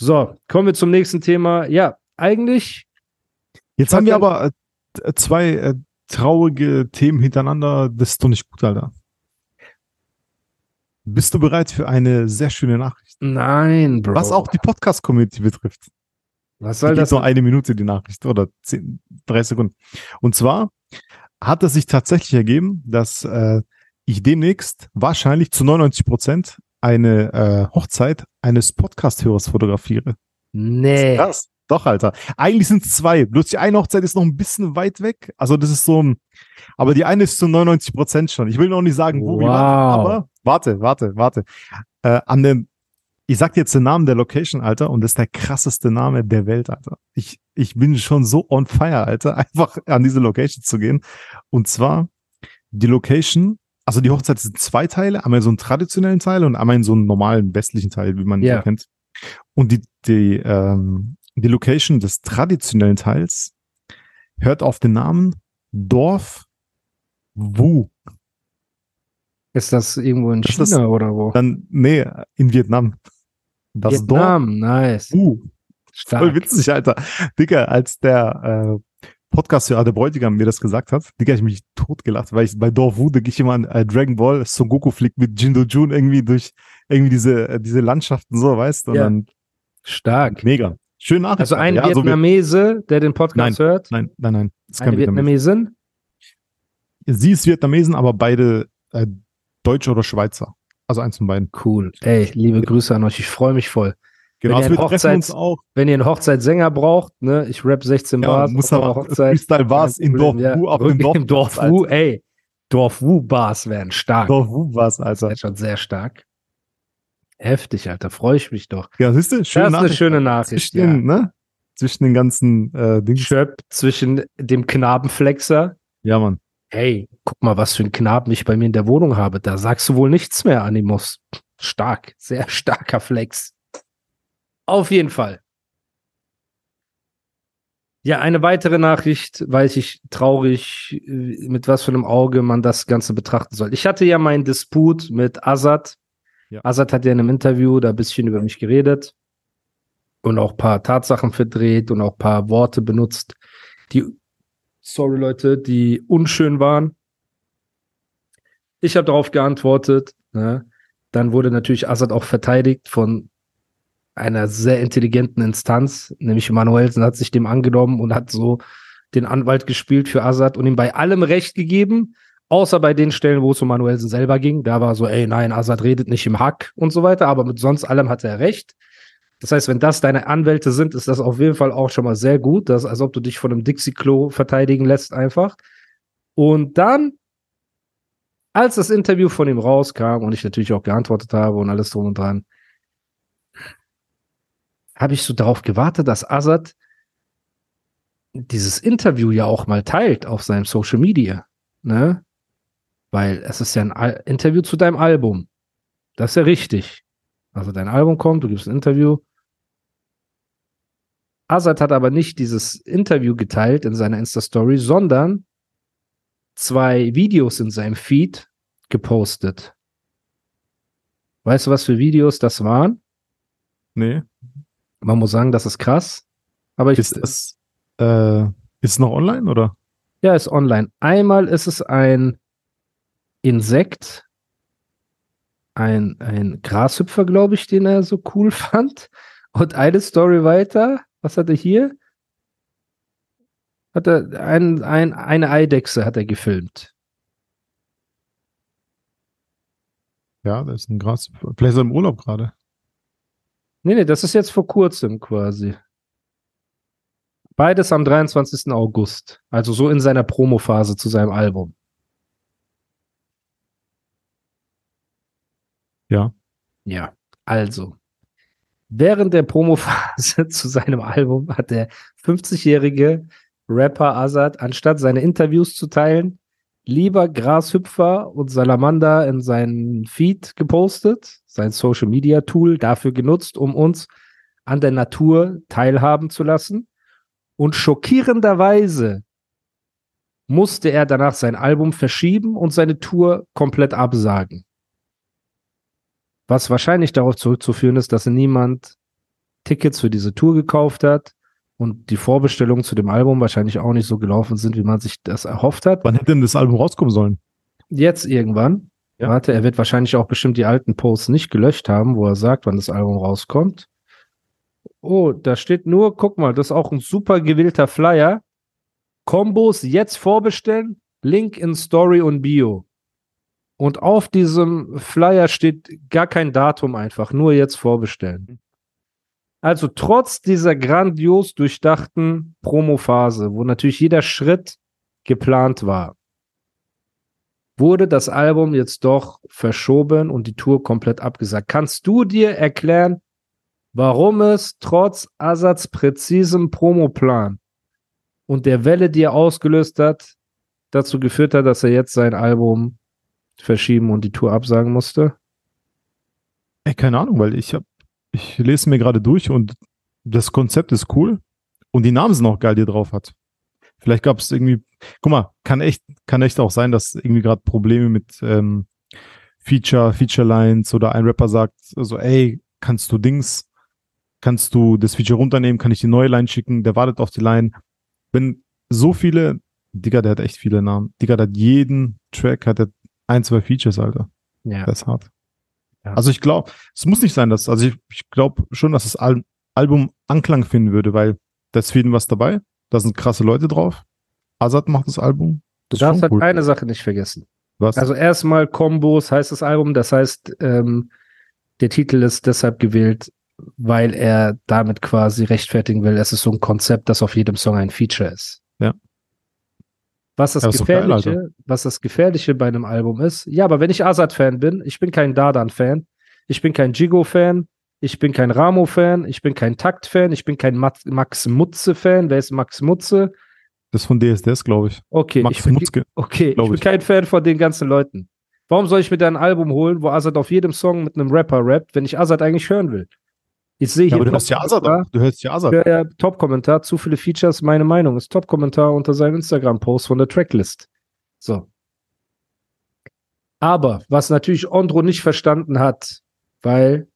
So, kommen wir zum nächsten Thema. Ja, eigentlich. Jetzt haben wir aber äh, zwei äh, traurige Themen hintereinander. Das ist doch nicht gut, Alter. Bist du bereit für eine sehr schöne Nachricht? Nein, Bro. Was auch die Podcast-Community betrifft. Was soll Die das? nur eine Minute, die Nachricht, oder zehn, drei Sekunden. Und zwar hat es sich tatsächlich ergeben, dass äh, ich demnächst wahrscheinlich zu 99 Prozent eine äh, Hochzeit eines Podcast-Hörers fotografiere. Nee. Krass. Doch, Alter. Eigentlich sind es zwei. Bloß die eine Hochzeit ist noch ein bisschen weit weg. Also das ist so ein, aber die eine ist zu 99 Prozent schon. Ich will noch nicht sagen, wo, wie, Wow. wann, aber warte, warte, warte. Äh, an dem, ich sag dir jetzt den Namen der Location, Alter, und das ist der krasseste Name der Welt, Alter. Ich, ich bin schon so on fire, Alter, einfach an diese Location zu gehen. Und zwar die Location, also die Hochzeit sind zwei Teile, einmal so einen traditionellen Teil und einmal in so einen normalen westlichen Teil, wie man ihn so kennt. Und die, die, ähm, die Location des traditionellen Teils hört auf den Namen Dorf Wu. Ist das irgendwo in Das China ist- oder wo? Dann, nee, in Vietnam. Das Vietnam, nice. Dorf Wu. Voll Stark. witzig, Alter. Digga, als der äh, Podcast-Hörer, der Bräutigam mir das gesagt hat, Digga, ich mich totgelacht, weil ich bei Dorf Wu, denke ich immer an äh, Dragon Ball, Son Goku fliegt mit Jindo Jun irgendwie durch irgendwie diese, äh, diese Landschaften so, weißt du? Und Ja. Stark. mega. Schön Nachricht. Also ein ja, so Vietnamese, der den Podcast hört. Nein, nein, nein. Ist Eine kein Vietnames. Vietnamesin. Sie ist Vietnamesen, aber beide äh, Deutsche oder Schweizer. Also eins von beiden. Cool. Ey, liebe Grüße an euch. Ich freue mich voll. Genau, ihr also auch. Wenn ihr einen Hochzeitssänger braucht, ne, ich rap 16 Ja, Bars. muss aber Freestyle Bars in Dorf Problem, Wu Rück- dem Dorf. Im Dorf Wu, ey. Dorf Wu Bars wären stark. Dorf Wu Das Alter. wäre schon sehr stark. Heftig, Alter. Freue ich mich doch. Ja, siehst du? Schöne das ist eine Nachricht, schöne Alter. Nachricht. Zwischen, Ja. den, ne? Zwischen den ganzen äh, Dings. Schöp zwischen dem Knabenflexer. Ja, Mann. Hey, guck mal, was für einen Knaben ich bei mir in der Wohnung habe. Da sagst du wohl nichts mehr, Animus. Stark. Sehr starker Flex. Auf jeden Fall. Ja, eine weitere Nachricht, weiß ich traurig, äh, mit was für einem Auge man das Ganze betrachten soll. Ich hatte ja meinen Disput mit Azad. Ja. Azad hat ja in einem Interview da ein bisschen über mich geredet und auch ein paar Tatsachen verdreht und auch ein paar Worte benutzt, die, sorry Leute, die unschön waren. Ich habe darauf geantwortet. Ne? Dann wurde natürlich Azad auch verteidigt von einer sehr intelligenten Instanz, nämlich Manuelsen hat sich dem angenommen und hat so den Anwalt gespielt für Azad und ihm bei allem Recht gegeben, außer bei den Stellen, wo es um Manuelsen selber ging. Da war so, ey, nein, Azad redet nicht im Hack und so weiter, aber mit sonst allem hat er recht. Das heißt, wenn das deine Anwälte sind, ist das auf jeden Fall auch schon mal sehr gut. Das ist, als ob du dich von einem Dixie-Klo verteidigen lässt einfach. Und dann, als das Interview von ihm rauskam und ich natürlich auch geantwortet habe und alles drum und dran, habe ich so darauf gewartet, dass Azad dieses Interview ja auch mal teilt auf seinem Social Media, ne? Weil es ist ja ein Al Interview zu deinem Album. Das ist ja richtig. Also dein Album kommt, du gibst ein Interview. Azad hat aber nicht dieses Interview geteilt in seiner Insta-Story, sondern zwei Videos in seinem Feed gepostet. Weißt du, was für Videos das waren? Nee. Man muss sagen, das ist krass. Aber ich, Ist das, äh, ist es noch online oder? ja, ist online. Einmal ist es ein Insekt, ein, ein Grashüpfer, glaube ich, den er so cool fand. Und eine Story weiter, was hat er hier? Hat er ein, ein, eine Eidechse hat er gefilmt. Ja, das ist ein Gras. Vielleicht ist er im Urlaub gerade. Nee, nee, das ist jetzt vor kurzem quasi. Beides am 23. August. Also so in seiner Promophase zu seinem Album. Ja. Ja, also. Während der Promophase zu seinem Album hat der 50-jährige Rapper Azad, anstatt seine Interviews zu teilen, lieber Grashüpfer und Salamander in seinen Feed gepostet, sein Social Media Tool dafür genutzt, um uns an der Natur teilhaben zu lassen. Und schockierenderweise musste er danach sein Album verschieben und seine Tour komplett absagen. Was wahrscheinlich darauf zurückzuführen ist, dass niemand Tickets für diese Tour gekauft hat und die Vorbestellungen zu dem Album wahrscheinlich auch nicht so gelaufen sind, wie man sich das erhofft hat. Wann hätte denn das Album rauskommen sollen? Jetzt irgendwann. Ja. Warte, er wird wahrscheinlich auch bestimmt die alten Posts nicht gelöscht haben, wo er sagt, wann das Album rauskommt. Oh, da steht nur, guck mal, das ist auch ein super gewählter Flyer. Kombos jetzt vorbestellen, Link in Story und Bio. Und auf diesem Flyer steht gar kein Datum einfach, nur jetzt vorbestellen. Also trotz dieser grandios durchdachten Promophase, wo natürlich jeder Schritt geplant war, wurde das Album jetzt doch verschoben und die Tour komplett abgesagt. Kannst du dir erklären, warum es trotz Assads präzisem Promoplan und der Welle, die er ausgelöst hat, dazu geführt hat, dass er jetzt sein Album verschieben und die Tour absagen musste? Ey, keine Ahnung, weil ich hab, ich lese mir gerade durch und das Konzept ist cool und die Namen sind auch geil, die er drauf hat. Vielleicht gab es irgendwie, guck mal, kann echt, kann echt auch sein, dass irgendwie gerade Probleme mit ähm, Feature, Feature Lines oder ein Rapper sagt, so, ey, kannst du Dings, kannst du das Feature runternehmen, kann ich die neue Line schicken, der wartet auf die Line. Wenn so viele, Digga, der hat echt viele Namen. Digga, der hat jeden Track, hat er ein, zwei Features, Alter. Ja. Das ist hart. Ja. Also ich glaube, es muss nicht sein, dass, also ich, ich glaube schon, dass das Al Album Anklang finden würde, weil da ist für jeden was dabei. Da sind krasse Leute drauf. Azad macht das Album. Du Das ist darfst halt cool. eine Sache nicht vergessen. Was? Also erstmal Kombos heißt das Album, das heißt, ähm, der Titel ist deshalb gewählt, weil er damit quasi rechtfertigen will, es ist so ein Konzept, das auf jedem Song ein Feature ist. Ja. Was das Ja, ist doch geil, Gefährliche, was das Gefährliche bei einem Album ist, ja, aber wenn ich Azad-Fan bin, ich bin kein Dardan-Fan, ich bin kein Jigo-Fan, ich bin kein Ramo-Fan, ich bin kein Takt-Fan, ich bin kein Max Mutze-Fan. Wer ist Max Mutze? Das von DSDS, glaube ich. Okay, Max ich bin, Mutzke. Okay, ich bin ich. kein Fan von den ganzen Leuten. Warum soll ich mir da ein Album holen, wo Azad auf jedem Song mit einem Rapper rappt, wenn ich Azad eigentlich hören will? Ich sehe Ja, hier aber du hörst ja auch. Du hörst ja Azad. Ja, ja, Top-Kommentar, zu viele Features, meine Meinung. Ist Top-Kommentar unter seinem Instagram-Post von der Tracklist. So. Aber was natürlich Ondro nicht verstanden hat, weil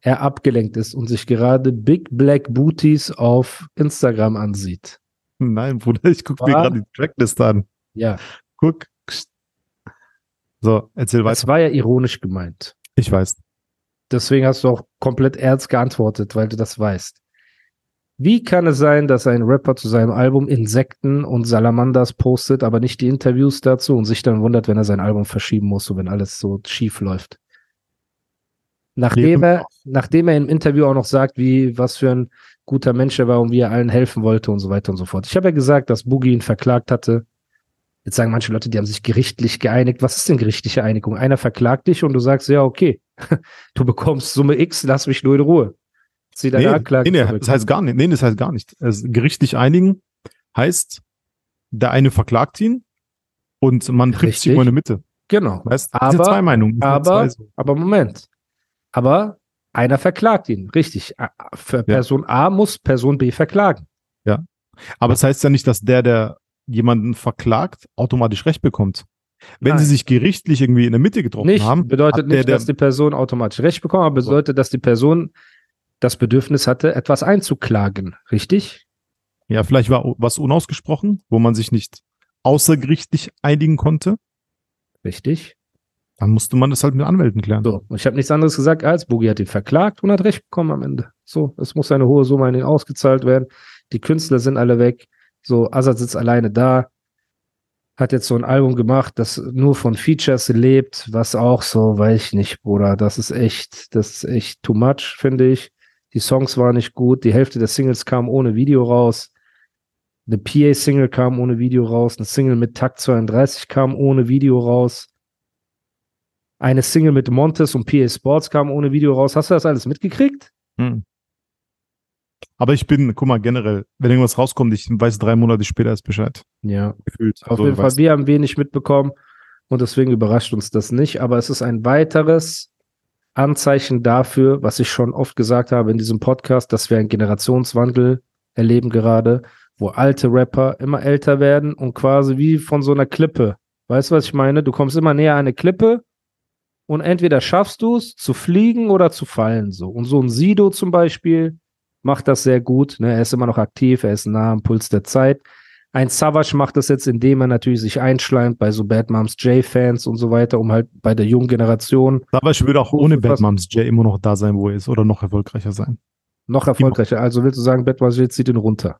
er abgelenkt ist und sich gerade Big Black Booties auf Instagram ansieht. Nein, Bruder, ich gucke mir gerade die Tracklist an. Ja, Guck. So, erzähl das weiter. war ja ironisch gemeint. Ich weiß. Deswegen hast du auch komplett ernst geantwortet, weil du das weißt. Wie kann es sein, dass ein Rapper zu seinem Album Insekten und Salamanders postet, aber nicht die Interviews dazu und sich dann wundert, wenn er sein Album verschieben muss, so wenn alles so schief läuft? Nachdem er, nachdem er im Interview auch noch sagt, wie, was für ein guter Mensch er war und wie er allen helfen wollte und so weiter und so fort. Ich habe ja gesagt, dass Boogie ihn verklagt hatte. Jetzt sagen manche Leute, die haben sich gerichtlich geeinigt. Was ist denn gerichtliche Einigung? Einer verklagt dich und du sagst, ja, okay, du bekommst Summe X, lass mich nur in Ruhe. Deine Nee, Anklage nee, nee, das heißt gar nicht. Nee, das heißt gar nicht. Also, gerichtlich einigen heißt, der eine verklagt ihn und man trifft sich Richtig. irgendwo in der Mitte. genau. Weißt? Aber- zwei Meinungen. aber- zwei. Aber Moment. Aber einer verklagt ihn. Richtig. Für Person A muss Person B verklagen. Aber das heißt ja nicht, dass der, der jemanden verklagt, automatisch Recht bekommt. Wenn Nein. sie sich gerichtlich irgendwie in der Mitte getroffen Nicht, haben, bedeutet nicht, der, dass die Person automatisch Recht bekommt, aber bedeutet, dass die Person das Bedürfnis hatte, etwas einzuklagen. Richtig? ja, vielleicht war was unausgesprochen, wo man sich nicht außergerichtlich einigen konnte, Richtig. dann musste man das halt mit Anwälten klären. So. Und ich habe nichts anderes gesagt als, Boogie hat ihn verklagt und hat Recht bekommen am Ende. So, es muss eine hohe Summe an ihn ausgezahlt werden. Die Künstler sind alle weg. So, Azad sitzt alleine da. Hat jetzt so ein Album gemacht, das nur von Features lebt, was auch so, weiß ich nicht, Bruder. Das ist echt, das ist echt too much, finde ich. Die Songs waren nicht gut. Die Hälfte der Singles kam ohne Video raus. Eine PA-Single kam ohne Video raus. Eine Single mit Takt 32 kam ohne Video raus. Eine Single mit Montes und PA Sports kam ohne Video raus. Hast du das alles mitgekriegt? Hm. Aber ich bin, guck mal, generell, wenn irgendwas rauskommt, ich weiß drei Monate später erst Bescheid. Ja. Gefühlt. Auf So, jeden Fall, wir haben wenig mitbekommen und deswegen überrascht uns das nicht. Aber es ist ein weiteres Anzeichen dafür, was ich schon oft gesagt habe in diesem Podcast, dass wir einen Generationswandel erleben gerade, wo alte Rapper immer älter werden und quasi wie von so einer Klippe. Weißt du, was ich meine? Du kommst immer näher an eine Klippe und entweder schaffst du es zu fliegen oder zu fallen. So. Und so ein Sido zum Beispiel macht das sehr gut. Ne? Er ist immer noch aktiv, er ist nah am Puls der Zeit. Ein Savage macht das jetzt, indem er natürlich sich einschleimt bei so Bad Moms J-Fans und so weiter, um halt bei der jungen Generation ich würde auch ohne Bad Moms J immer noch da sein, wo er ist, oder noch erfolgreicher sein. noch erfolgreicher. Also willst du sagen, Bad Moms J zieht ihn runter?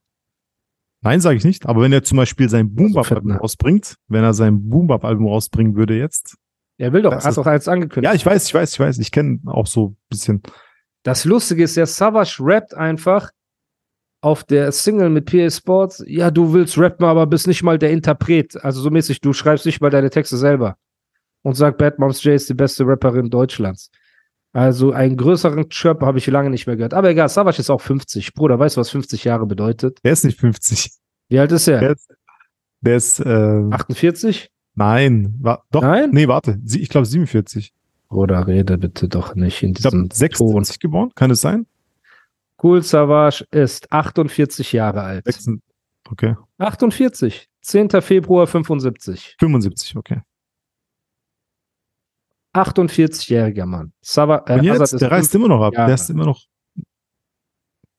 Nein, sage ich nicht. Aber wenn er zum Beispiel sein Boom Bap Album Fettner. rausbringt, wenn er sein Boom Album rausbringen würde jetzt. Er will doch, Das hat doch eins angekündigt. Ja, ich weiß, ich weiß, ich weiß. Ich kenne auch so ein bisschen. Das Lustige ist ja, Savage rappt einfach auf der Single mit PA Sports, ja, du willst rappen, aber bist nicht mal der Interpret. Also so mäßig, du schreibst nicht mal deine Texte selber. Und sagt, Bad Moms J ist die beste Rapperin Deutschlands. Also einen größeren Chirp habe ich lange nicht mehr gehört. Aber egal, Savage ist auch 50. Bruder, weißt du, was 50 Jahre bedeutet? Der ist nicht 50. Wie alt ist er? Der ist, der ist äh, 48? nein, war, doch, Nein? nee, warte, ich glaube 47. Bruder, rede bitte doch nicht in Ich glaube diesem Ton. 76 geboren, kann es sein? Cool Savage ist 48 Jahre alt. 6, okay, 48. 10. Februar 75. 75, okay. 48-jähriger Mann. Sava, äh, jetzt, der reißt immer noch ab. Jahre. Der ist immer noch.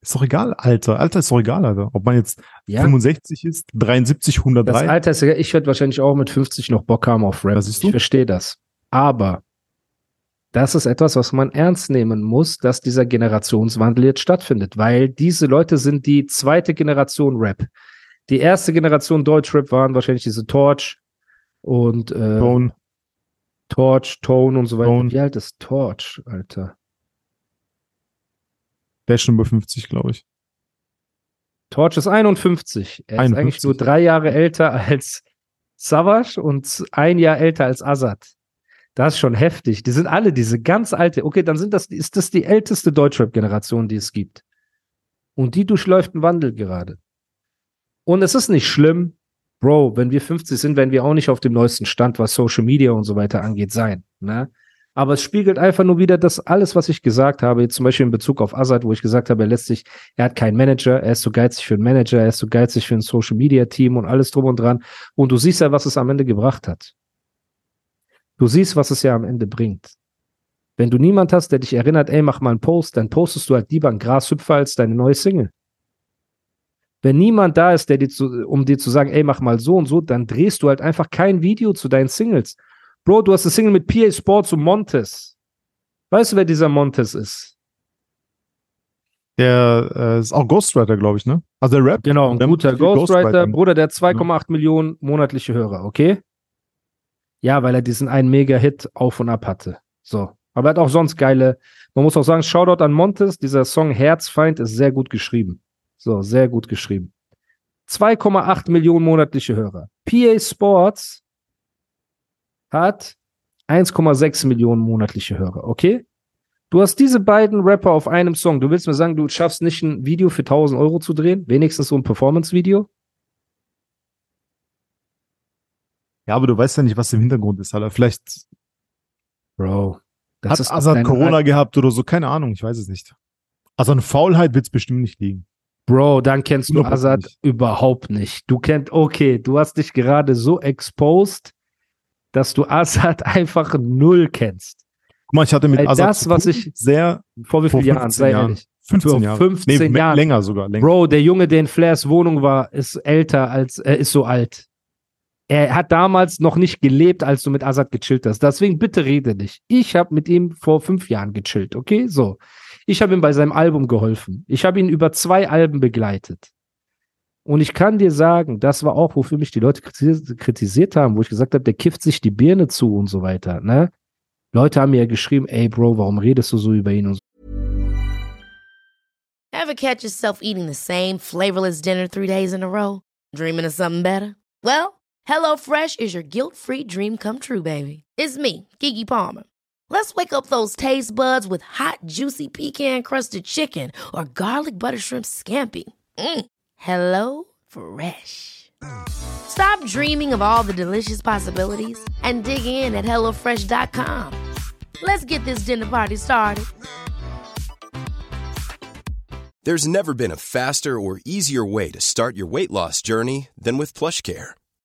Ist doch egal, Alter. Alter ist doch egal, Alter. Ob man jetzt ja, 65 ist, 73, das 103. Alter ist egal. Ich werde wahrscheinlich auch mit 50 noch Bock haben auf Rap. Das. Ich verstehe das. Aber das ist etwas, was man ernst nehmen muss, dass dieser Generationswandel jetzt stattfindet, weil diese Leute sind die zweite Generation Rap. Die erste Generation Deutschrap waren wahrscheinlich diese Torch und äh, Bone. Torch, Tone und so weiter. Tone. Wie alt ist Torch, Alter? Der ist schon über 50, glaube ich. Torch ist 51. Er ist 51. eigentlich nur drei Jahre älter als Savage und ein Jahr älter als Azad. Das ist schon heftig. Die sind alle diese ganz alte. Okay, dann sind das, ist das die älteste Deutschrap-Generation, die es gibt. Und die durchläuft einen Wandel gerade. Und es ist nicht schlimm, Bro, wenn wir 50 sind, werden wir auch nicht auf dem neuesten Stand, was Social Media und so weiter angeht, sein. Ne? Aber es spiegelt einfach nur wieder das alles, was ich gesagt habe, jetzt zum Beispiel in Bezug auf Azad, wo ich gesagt habe, er lässt sich, er hat keinen Manager, er ist so geizig für einen Manager, er ist so geizig für ein Social Media Team und alles drum und dran. Und du siehst ja, was es am Ende gebracht hat. Du siehst, was es ja am Ende bringt. Wenn du niemand hast, der dich erinnert, ey, mach mal einen Post, dann postest du halt lieber einen Grashüpfer als deine neue Single. Wenn niemand da ist, der dir zu, um dir zu sagen, ey, mach mal so und so, dann drehst du halt einfach kein Video zu deinen Singles. Bro, du hast eine Single mit PA Sports und Montes. Weißt du, wer dieser Montes ist? Der äh, ist auch Ghostwriter, glaube ich, ne? Also der Rap. Genau, ein Der guter Ghostwriter, Ghostwriting. Bruder, der hat 2,8 Millionen monatliche Hörer, okay? Ja, weil er diesen einen Mega-Hit auf und ab hatte. So. Aber er hat auch sonst geile, man muss auch sagen, Shoutout an Montes, dieser Song Herzfeind ist sehr gut geschrieben. So, sehr gut geschrieben. 2,8 Millionen monatliche Hörer. PA Sports hat 1,6 Millionen monatliche Hörer, okay? Du hast diese beiden Rapper auf einem Song. Du willst mir sagen, du schaffst nicht ein Video für 1000 Euro zu drehen? Wenigstens so ein Performance-Video? Ja, aber du weißt ja nicht, was im Hintergrund ist, Alter. Vielleicht Bro. Das hat Azad Corona gehabt oder so, keine Ahnung, ich weiß es nicht. Also an Faulheit wird es bestimmt nicht liegen. Bro, dann kennst du 100% Azad nicht. überhaupt nicht. Du kennst, okay, du hast dich gerade so exposed, dass du Azad einfach null kennst. Guck mal, ich hatte mit Weil Azad das, was ich- sehr Vor wie Vor vielen Jahren? 15 Sei Jahren. ehrlich. 15 Vor Jahre. 15 me- Jahren. Länger sogar, länger. Bro, der Junge, der in Flairs Wohnung war, ist älter als, er ist so alt. Er hat damals noch nicht gelebt, als du mit Azad gechillt hast. Deswegen bitte rede nicht. Ich habe mit ihm vor fünf Jahren gechillt, okay? So. Ich habe ihm bei seinem Album geholfen. Ich habe ihn über zwei Alben begleitet. Und ich kann dir sagen, das war auch, wofür mich die Leute kriti- kritisiert haben, wo ich gesagt habe, der kifft sich die Birne zu und so weiter, ne? Leute haben mir ja geschrieben, ey Bro, warum redest du so über ihn und so. Ever catch yourself eating the same flavorless dinner three days in a row? Dreaming of something better? Well, HelloFresh is your guilt-free dream come true, baby. It's me, Kiki Palmer. Let's wake up those taste buds with hot, juicy pecan-crusted chicken or garlic butter shrimp scampi. Mm. Hello Fresh. Stop dreaming of all the delicious possibilities and dig in at HelloFresh.com. Let's get this dinner party started. There's never been a faster or easier way to start your weight loss journey than with PlushCare.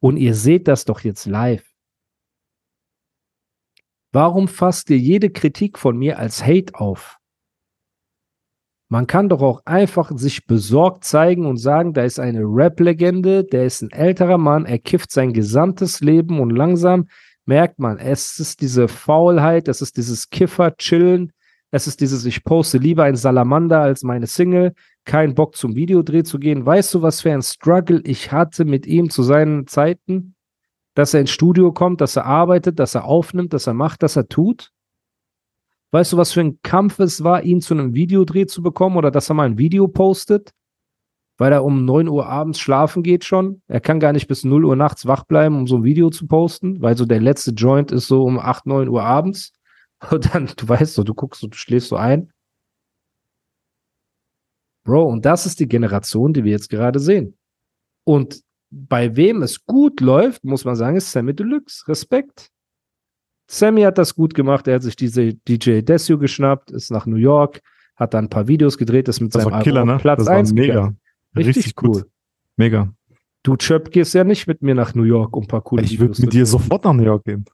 Und ihr seht das doch jetzt live. Warum fasst ihr jede Kritik von mir als Hate auf? Man kann doch auch einfach sich besorgt zeigen und sagen, da ist eine Rap-Legende, der ist ein älterer Mann, er kifft sein gesamtes Leben und langsam merkt man, es ist diese Faulheit, es ist dieses Kiffer-Chillen, es ist dieses, ich poste lieber ein Salamander als meine Single, kein Bock zum Videodreh zu gehen. Weißt du, was für ein Struggle ich hatte mit ihm zu seinen Zeiten? Dass er ins Studio kommt, dass er arbeitet, dass er aufnimmt, dass er macht, dass er tut? Weißt du, was für ein Kampf es war, ihn zu einem Videodreh zu bekommen oder dass er mal ein Video postet? Weil er um 9 Uhr abends schlafen geht schon. Er kann gar nicht bis 0 Uhr nachts wach bleiben, um so ein Video zu posten, weil so der letzte Joint ist so um 8, 9 Uhr abends. Und dann, du weißt so, du guckst so, du schläfst so ein. Bro, und das ist die Generation, die wir jetzt gerade sehen. Und bei wem es gut läuft, muss man sagen, ist Sammy Deluxe. Respekt. Sammy hat das gut gemacht. Er hat sich diese DJ Desio geschnappt, ist nach New York, hat dann ein paar Videos gedreht, ist mit Das seinem war Killer, Album ne? Platz Das war 1 mega. gegangen. Richtig, Richtig cool. gut. Mega. Du, Chöp, gehst ja nicht mit mir nach New York, um ein paar coole Ich würde Videos mit zu dir sofort nach New York gehen.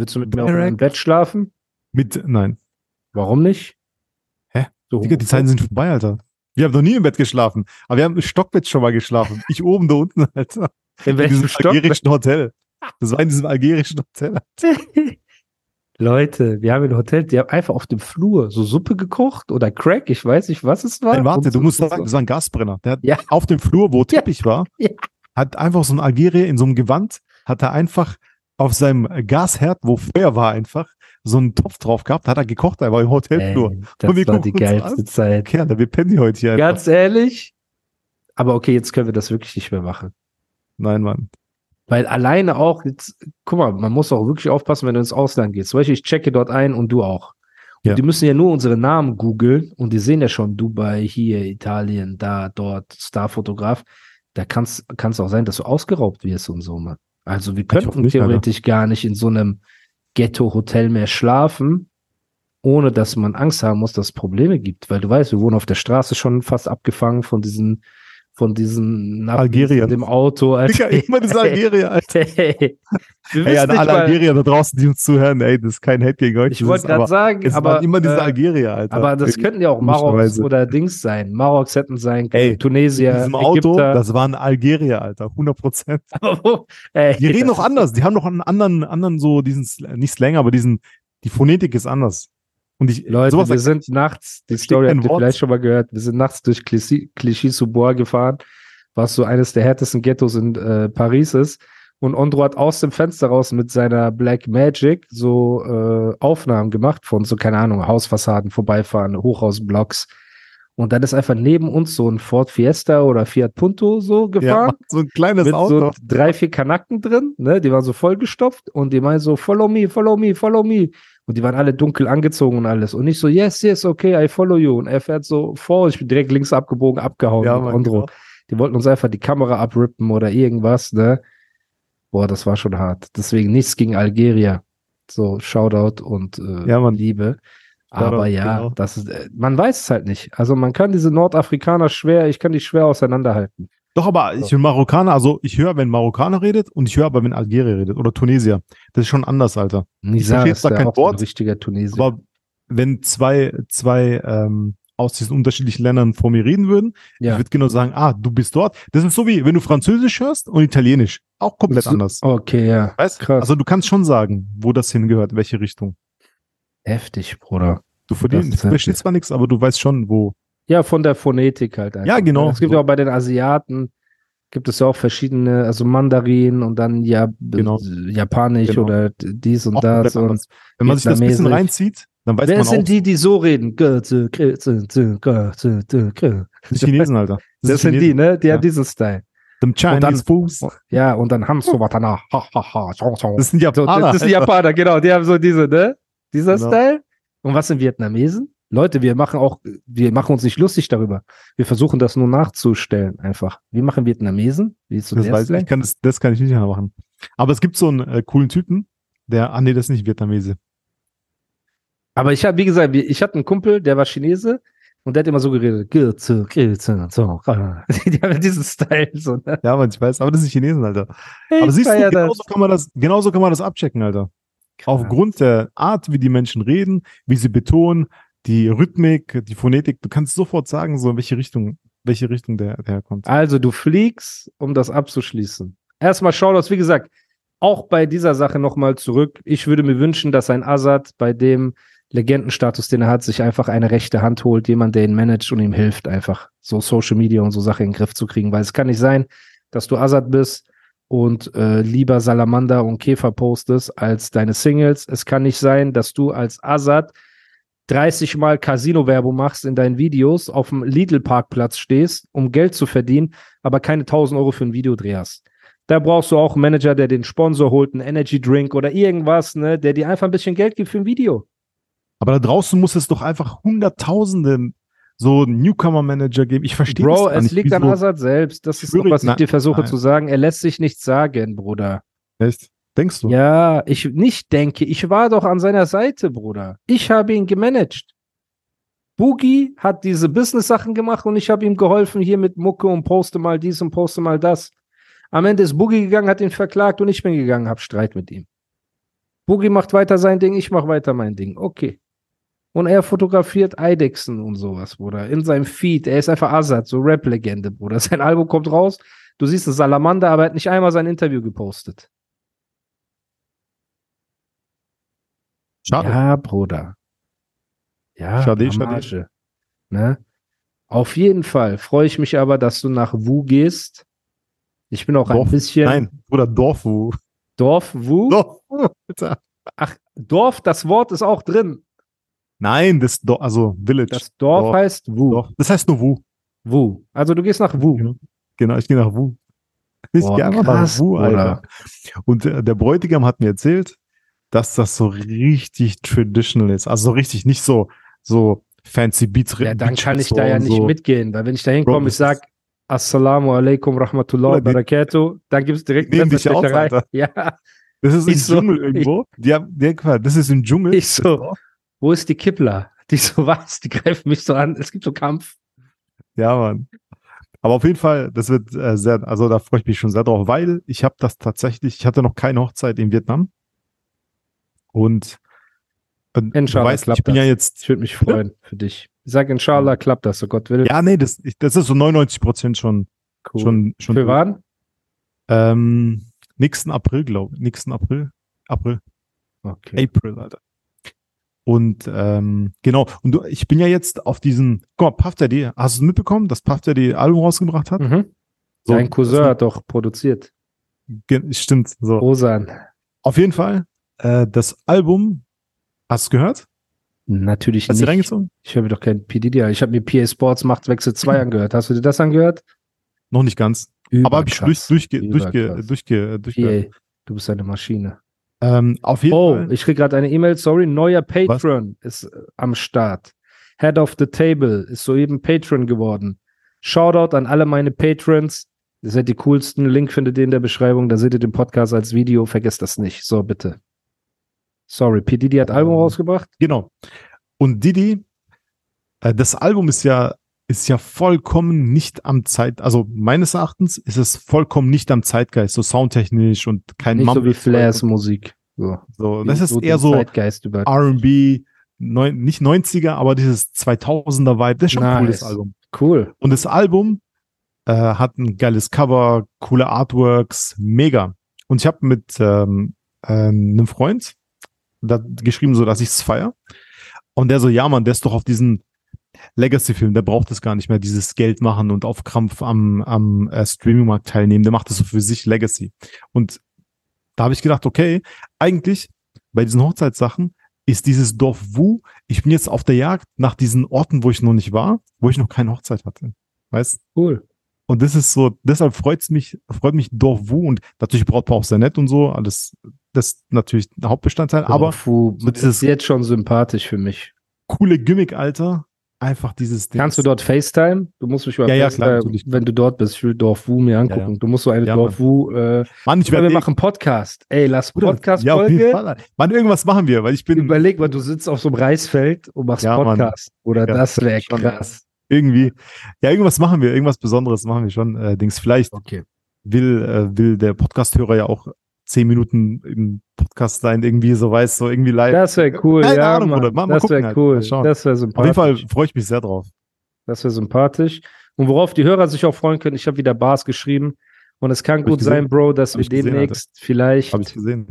Willst du mit mir auf Direkt. meinem Bett schlafen? Mit, nein. Warum nicht? Hä? So, Digga, die Zeiten sind vorbei, Alter. Wir haben noch nie im Bett geschlafen. Aber wir haben im Stockbett schon mal geschlafen. Ich oben, da unten, Alter. in In welchem diesem Stock? algerischen Hotel. Das war in diesem algerischen Hotel. Leute, wir haben ein Hotel, die haben einfach auf dem Flur so Suppe gekocht oder Crack, ich weiß nicht, was es war. Nein, warte, du so- musst sagen, das war ein Gasbrenner. Der hat Ja. auf dem Flur, wo Ja. Teppich war, Ja. hat einfach so ein Algerier in so einem Gewand, hat er einfach auf seinem Gasherd, wo Feuer war einfach, so einen Topf drauf gehabt, hat er gekocht, er war im Hotelflur. Ey, das war die geilste. Zeit. Kerl, wir pennen die heute hier einfach. Ganz ehrlich. Aber okay, jetzt können wir das wirklich nicht mehr machen. Nein, Mann. Weil alleine auch, jetzt, guck mal, man muss auch wirklich aufpassen, wenn du ins Ausland gehst. Zum Beispiel, ich checke dort ein und du auch. Und Ja. die müssen ja nur unsere Namen googeln und die sehen ja schon Dubai, hier, Italien, da, dort, Starfotograf. Da kann es auch sein, dass du ausgeraubt wirst und so, Mann. Also wir könnten nicht, Alter. theoretisch gar nicht in so einem Ghetto-Hotel mehr schlafen, ohne dass man Angst haben muss, dass es Probleme gibt. Weil du weißt, wir wurden auf der Straße schon fast abgefangen von diesen, von Algeriern. in dem Auto. Digga, immer diese Algerier, Alter. Hey, Ey, an alle Algerier da draußen, die uns zuhören, ey, das ist kein Hate gegen euch. ich das wollte ist gerade sagen, Es aber, immer diese äh, Algerier, Alter. aber das könnten ja auch Maroks oder Dings sein. Maroks hätten sein können, Ey, Tunesier, In diesem Auto, Ägypter. das waren Algerier, Alter, 100 Prozent. Die reden das noch ist- anders, die haben noch einen anderen, anderen so diesen, nicht Slang, aber diesen, die Phonetik ist anders. Und ich, Leute, wir sind nachts, die Story habt ihr vielleicht schon mal gehört, wir sind nachts durch Clichy- Clichy-sous-Bois gefahren, was so eines der härtesten Ghettos in äh, Paris ist. Und Ondro hat aus dem Fenster raus mit seiner Black Magic so äh, Aufnahmen gemacht von so, keine Ahnung, Hausfassaden vorbeifahren, Hochhausblocks. Und dann ist einfach neben uns so ein Ford Fiesta oder Fiat Punto so ja, gefahren. so ein kleines mit Auto. so drei, vier Kanacken drin, ne? Die waren so vollgestopft und die meinen so, follow me, follow me, follow me. Und die waren alle dunkel angezogen und alles. Und ich so, yes, yes, okay, I follow you. Und er fährt so vor, ich bin direkt links abgebogen, abgehauen Ja, Mann, Andro. genau. Die wollten uns einfach die Kamera abrippen oder irgendwas, ne? Boah, das war schon hart. Deswegen nichts gegen Algerier. So, Shoutout und äh, Ja, Mann. Liebe. Aber ja, genau. das ist, äh, man weiß es halt nicht. Also man kann diese Nordafrikaner schwer, ich kann die schwer auseinanderhalten. Doch, aber ich bin Marokkaner, also ich höre, wenn Marokkaner redet und ich höre aber, wenn Algerier redet oder Tunesier. Das ist schon anders, Alter. Verstehe zwar ja kein auch so ein Wort, richtiger Tunesier. Aber wenn zwei, zwei ähm, aus diesen unterschiedlichen Ländern vor mir reden würden. Ja. Ich würde genau sagen, ah, du bist dort. Das ist so wie, wenn du Französisch hörst und Italienisch. Auch komplett So- anders. Okay, ja. Weißt? krass. Also du kannst schon sagen, wo das hingehört, welche Richtung. Heftig, Bruder. Du verdienst, verstehst zwar nichts, aber du weißt schon, wo. Ja, von der Phonetik halt einfach. Ja, genau. Es gibt So. ja auch bei den Asiaten, gibt es ja auch verschiedene, also Mandarin und dann ja, Genau. Japanisch Genau. oder dies und Auch das. Und. Wenn man sich das ein bisschen reinzieht, dann weiß wer man sind auch, die, die so reden? Gürze, Gürze, Gürze, Gürze. das sind Chinesen, Alter. Das sind die, Chinesen. ne? Die Ja. haben diesen Style. Dem Chinese dann- Fuß. Ja, und dann Hamso Watana. Ha, ha, ha, chong, chong. Das sind Japaner. das sind Alter. Japaner, genau. Die haben so diese, ne? Dieser Genau. Style. Und was sind Vietnamesen? Leute, wir machen auch, wir machen uns nicht lustig darüber. Wir versuchen das nur nachzustellen, einfach. Wir machen Vietnamesen. Wie ist so Das weiß ich, kann das, das kann ich nicht machen. Aber es gibt so einen äh, coolen Typen, der, ah nee, das ist nicht Vietnamese. Aber ich habe, wie gesagt, ich hatte einen Kumpel, der war Chinese und der hat immer so geredet. Gürze, Gürze, so. Die haben diesen Style, so, ne? Ja, aber ich weiß, aber das sind Chinesen, Alter. Ich Aber siehst du, feier genauso kann man das, genauso kann man das abchecken, Alter. Aufgrund der Art, wie die Menschen reden, wie sie betonen, die Rhythmik, die Phonetik, du kannst sofort sagen, so in welche Richtung, welche Richtung der, der herkommt. Also du fliegst, um das abzuschließen. Erstmal Shoutouts, wie gesagt, auch bei dieser Sache nochmal zurück. Ich würde mir wünschen, dass ein Assad bei dem Legendenstatus, den er hat, sich einfach eine rechte Hand holt, jemand, der ihn managt und ihm hilft, einfach so Social Media und so Sachen in den Griff zu kriegen. Weil es kann nicht sein, dass du Assad bist und äh, lieber Salamander und Käfer postest als deine Singles. Es kann nicht sein, dass du als Assad 30 Mal Casino-Werbung machst in deinen Videos, auf dem Lidl-Parkplatz stehst, um Geld zu verdienen, aber keine 1000 Euro für ein Videodreh hast. Da brauchst du auch einen Manager, der den Sponsor holt, einen Energy Drink oder irgendwas, ne, der dir einfach ein bisschen Geld gibt für ein Video. Aber da draußen muss es doch einfach Hunderttausende so Newcomer-Manager geben. Ich verstehe Bro, das es nicht. liegt an Wieso- Assad selbst. Das ist doch, was ich dir versuche nein. zu sagen. Er lässt sich nichts sagen, Bruder. Echt? Denkst du? Ja, ich nicht denke. Ich war doch an seiner Seite, Bruder. Ich habe ihn gemanagt. Boogie hat diese Business-Sachen gemacht und ich habe ihm geholfen hier mit Mucke und poste mal dies und poste mal das. Am Ende ist Boogie gegangen, hat ihn verklagt und ich bin gegangen, habe Streit mit ihm. Boogie macht weiter sein Ding, ich mache weiter mein Ding. Okay. Und er fotografiert Eidechsen und sowas, Bruder. In seinem Feed. Er ist einfach Assad, so Rap-Legende, Bruder. Sein Album kommt raus. Du siehst es Salamander, aber er hat nicht einmal sein Interview gepostet. Schade. Ja, Bruder. Ja, Schade, schade. Ne? Auf jeden Fall freue ich mich aber, dass du nach Wu gehst. Ich bin auch Dorf- ein bisschen Nein, oder Dorfu. Dorf Wu. Dorfu, Alter. Ach, Dorf, das Wort ist auch drin. Nein, das Dorf, also Village. Das Dorf, Dorf. heißt Wu. Dorf. Das heißt nur Wu. Wu. Also du gehst nach Wu. Genau. Genau, ich gehe nach Wu. Ich gehe einfach nach Wu, Bruder. Alter. Und äh, der Bräutigam hat mir erzählt, dass das so richtig traditional ist. Also so richtig, nicht so, so fancy Beats. Ja, dann Beats kann ich da ja nicht so. mitgehen, weil wenn ich da hinkomme, ich das sag Assalamu alaikum rahmatullah wa barakatuh, dann gibt es direkt Nehmen dich Messerstecherei. Alter. Ja, Das ist im Ich so- Dschungel irgendwo. Die haben, die haben gefragt, das ist im Dschungel. Ich so. wo ist die Kippler? Die so was, die greifen mich so an. Es gibt so Kampf. Ja, Mann. Aber auf jeden Fall, das wird äh, sehr, also da freue ich mich schon sehr drauf, weil ich habe das tatsächlich, ich hatte noch keine Hochzeit in Vietnam. Und äh, Inshallah weißt, klappt ich bin das. ja jetzt, Ich würde mich freuen für dich. Ich sag inshallah, klappt das, so Gott will. ja, nee, das, ich, das ist so 99 Prozent schon, cool. schon, schon. für wann? Ähm, nächsten April, glaube ich. Nächsten April. April. Okay. April, Alter. Und ähm, genau, und du, ich bin ja jetzt auf diesen, guck mal, Puff Daddy, hast du es mitbekommen, dass Puff Daddy Album rausgebracht hat? Mhm. So, Dein Cousin hat doch produziert. Stimmt, so. Rosan. Auf jeden Fall, äh, das Album, hast du gehört? Natürlich Hast du nicht. reingezogen? Ich höre mir doch kein PDD an. Ich habe mir PA Sports Machtwechsel 2 angehört. Hast du dir das angehört? Noch nicht ganz. Aber habe ich durch, Überkrass. durchge, durchge, Überkrass. durchge, durchge, PA, du bist eine Maschine. ähm, Auf jeden Oh, Fall. ich krieg gerade eine E-Mail, sorry, neuer Patron ist äh, am Start. Head of the Table ist soeben Patron geworden. Shoutout an alle meine Patrons. Ihr seid die coolsten. Link findet ihr in der Beschreibung. Da seht ihr den Podcast als Video. Vergesst das nicht. So, bitte. Sorry, P. Diddy hat Album Ähm, rausgebracht. Genau. Und Didi, äh, das Album ist ja, ist ja vollkommen nicht am Zeit, also meines Erachtens ist es vollkommen nicht am Zeitgeist, so soundtechnisch und kein Nicht so wie Mumble- Flairs Musik. So, So, das ist so eher so. R&B, neun, nicht 90er, aber dieses 2000er Vibe. Das ist schon ein cooles Nice. Album. Cool. Und das Album äh, hat ein geiles Cover, coole Artworks, mega. Und ich habe mit ähm, äh, einem Freund da geschrieben, so dass ich es feier. Und der so, ja, Mann, der ist doch auf diesen Legacy-Film, der braucht es gar nicht mehr, dieses Geld machen und auf Krampf am, am äh, Streaming-Markt teilnehmen, der macht das so für sich Legacy. Und da habe ich gedacht, okay, eigentlich bei diesen Hochzeitssachen ist dieses Dorf Wu, ich bin jetzt auf der Jagd nach diesen Orten, wo ich noch nicht war, wo ich noch keine Hochzeit hatte. Weißt? Cool. Und das ist so, deshalb freut's mich, freut mich Dorf Wu und natürlich Brautpaar auch sehr nett und so, alles, das ist natürlich ein Hauptbestandteil, aber Fu, so so dieses- ist jetzt schon sympathisch für mich. coole Gimmick, Alter, einfach dieses Ding. Kannst du dort FaceTime? Du musst mich mal Ja, ja, FaceTime, klar, natürlich. wenn du dort bist. Ich will Dorf Wu mir angucken. Ja, ja. Du musst so eine Ja, Dorf Wu. Äh, Mann, ich oder wir werde machen Podcast. Ey, lass Ja, Podcast-Folge. Fall. Mann, irgendwas machen wir, weil ich bin Überleg mal, du sitzt auf so einem Reisfeld und machst Ja, Mann. Podcast. Oder Ja, das wäre krass. Irgendwie, ja, irgendwas machen wir, irgendwas Besonderes machen wir schon. Äh, Dings, vielleicht Okay. will, äh, will der Podcast-Hörer ja auch zehn Minuten im Podcast sein, irgendwie so weiß, so irgendwie live. Das wäre cool. Keine ja, Ahnung, Mann. Mal- das wäre halt. cool. Schauen. Das wäre Auf sympathisch. jeden Fall freue ich mich sehr drauf. Das wäre sympathisch. Und worauf die Hörer sich auch freuen können, ich habe wieder Bars geschrieben. Und es kann ich gut sein, Bro, dass Hab wir ich gesehen, demnächst vielleicht. Habe ich gesehen.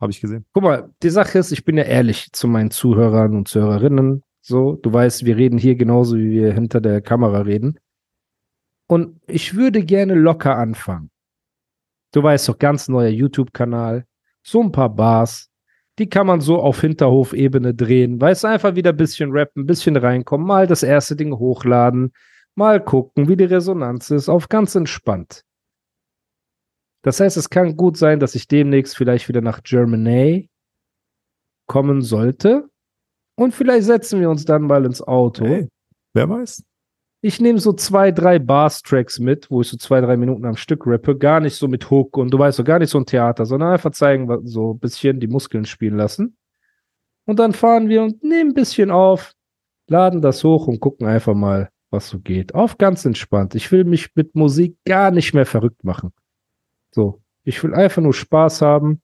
Habe ich gesehen. Guck mal, die Sache ist, ich bin ja ehrlich zu meinen Zuhörern und Zuhörerinnen. So, du weißt, wir reden hier genauso, wie wir hinter der Kamera reden. Und ich würde gerne locker anfangen. Du weißt doch, ganz neuer YouTube-Kanal, so ein paar Bars, die kann man so auf Hinterhofebene drehen. Weißt einfach wieder ein bisschen rappen, ein bisschen reinkommen, mal das erste Ding hochladen, mal gucken, wie die Resonanz ist, auf ganz entspannt. Das heißt, es kann gut sein, dass ich demnächst vielleicht wieder nach Germany kommen sollte. Und vielleicht setzen wir uns dann mal ins Auto. Hey, wer weiß? Ich nehme so zwei, drei Bars-Tracks mit, wo ich so zwei, drei Minuten am Stück rappe. Gar nicht so mit Hook und du weißt so, gar nicht so ein Theater, sondern einfach zeigen, so ein bisschen die Muskeln spielen lassen. Und dann fahren wir und nehmen ein bisschen auf, laden das hoch und gucken einfach mal, was so geht. Auf ganz entspannt. Ich will mich mit Musik gar nicht mehr verrückt machen. So. Ich will einfach nur Spaß haben.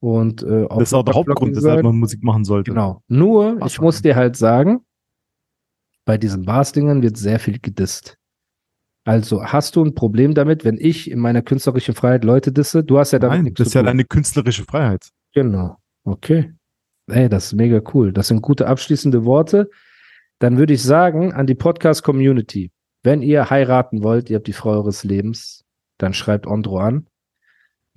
Und äh, Das ist auch der Hauptgrund, weshalb man Musik machen sollte. Genau. Nur, Spaß ich muss dir halt sagen, bei diesen Bars-Dingern wird sehr viel gedisst. Also, hast du ein Problem damit, wenn ich in meiner künstlerischen Freiheit Leute disse? Du hast ja damit Nein, nichts das ist ja deine künstlerische Freiheit. Genau. Okay. Ey, das ist mega cool. Das sind gute abschließende Worte. Dann würde ich sagen, an die Podcast-Community, wenn ihr heiraten wollt, ihr habt die Frau eures Lebens, dann schreibt Ondro an.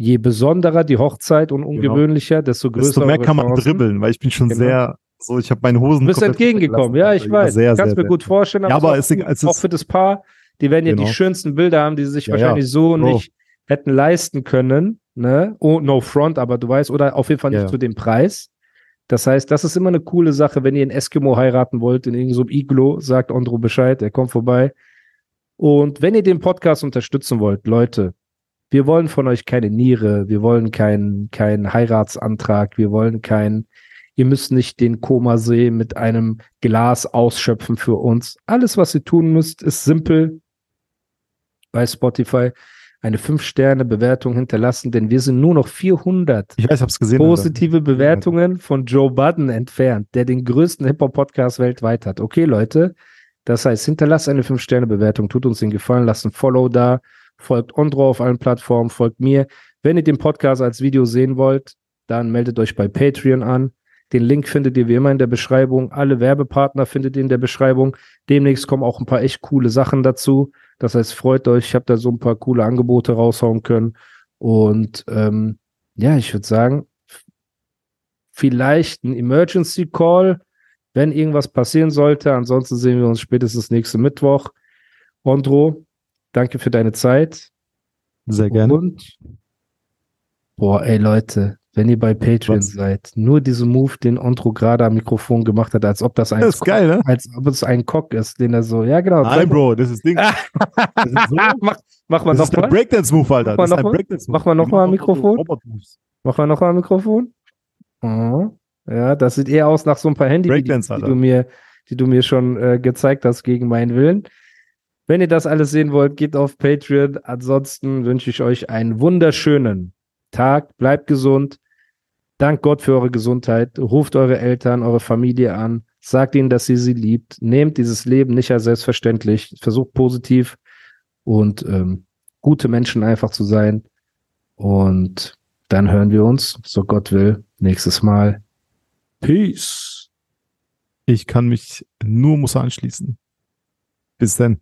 Je besonderer die Hochzeit und ungewöhnlicher, desto größer Desto mehr kann man Chancen. dribbeln, weil ich bin schon Genau. sehr, so, ich habe meine Hosen. Du bist entgegengekommen, ja, ich weiß. Sehr, Kannst sehr, mir gut vorstellen, Ja, aber es auch, es auch für das Paar, die werden ja Genau. die schönsten Bilder haben, die sie sich Ja, wahrscheinlich ja. so Bro. nicht hätten leisten können, ne? Oh, no front, aber du weißt, oder auf jeden Fall nicht zu dem Preis. Das heißt, das ist immer eine coole Sache, wenn ihr einen Eskimo heiraten wollt, in irgendeinem Iglo, sagt Ondro Bescheid, er kommt vorbei. Und wenn ihr den Podcast unterstützen wollt, Leute, wir wollen von euch keine Niere, wir wollen keinen keinen Heiratsantrag, wir wollen kein, ihr müsst nicht den Komasee mit einem Glas ausschöpfen für uns. Alles, was ihr tun müsst, ist simpel bei Spotify eine 5-Sterne-Bewertung hinterlassen, denn wir sind nur noch 400 Ich weiß, gesehen. Alter. positive Bewertungen von Joe Budden entfernt, der den größten Hip-Hop-Podcast weltweit hat. Okay, Leute, das heißt, hinterlasst eine 5-Sterne-Bewertung, tut uns den Gefallen, lasst ein Follow da, folgt Ondro auf allen Plattformen, folgt mir. Wenn ihr den Podcast als Video sehen wollt, dann meldet euch bei Patreon an. Den Link findet ihr wie immer in der Beschreibung. Alle Werbepartner findet ihr in der Beschreibung. Demnächst kommen auch ein paar echt coole Sachen dazu. Das heißt, freut euch. Ich habe da so ein paar coole Angebote raushauen können. Und ähm, ja, ich würde sagen, vielleicht ein Emergency Call, wenn irgendwas passieren sollte. Ansonsten sehen wir uns spätestens nächsten Mittwoch. Ondro, danke für deine Zeit. Sehr gerne. Und boah, ey Leute, wenn ihr bei Patreon Was? seid, nur diesen Move, den Ondro gerade am Mikrofon gemacht hat, als ob das ein Das ist geil, ne? als ob es ein Cock ist, den er so, ja genau. Nein, Bro, das ist Ding. Das ist, so, mach, mach mal das ist der nochmal. Breakdance-Move, Alter. Mach mal Das ist mal- Breakdance-Move. mach mal noch mal am Die Mikrofon. Mach mal nochmal am Mikrofon. Mhm. Ja, das sieht eher aus nach so ein paar Breakdance, die Alter. du mir, die du mir schon äh, gezeigt hast gegen meinen Willen. Wenn ihr das alles sehen wollt, geht auf Patreon. Ansonsten wünsche ich euch einen wunderschönen Tag. Bleibt gesund. Dank Gott für eure Gesundheit. Ruft eure Eltern, eure Familie an. Sagt ihnen, dass ihr sie liebt. Nehmt dieses Leben nicht als selbstverständlich. Versucht positiv und ähm, gute Menschen einfach zu sein. Und dann hören wir uns, so Gott will, nächstes Mal. Peace. Ich kann mich nur Musa anschließen. Bis dann.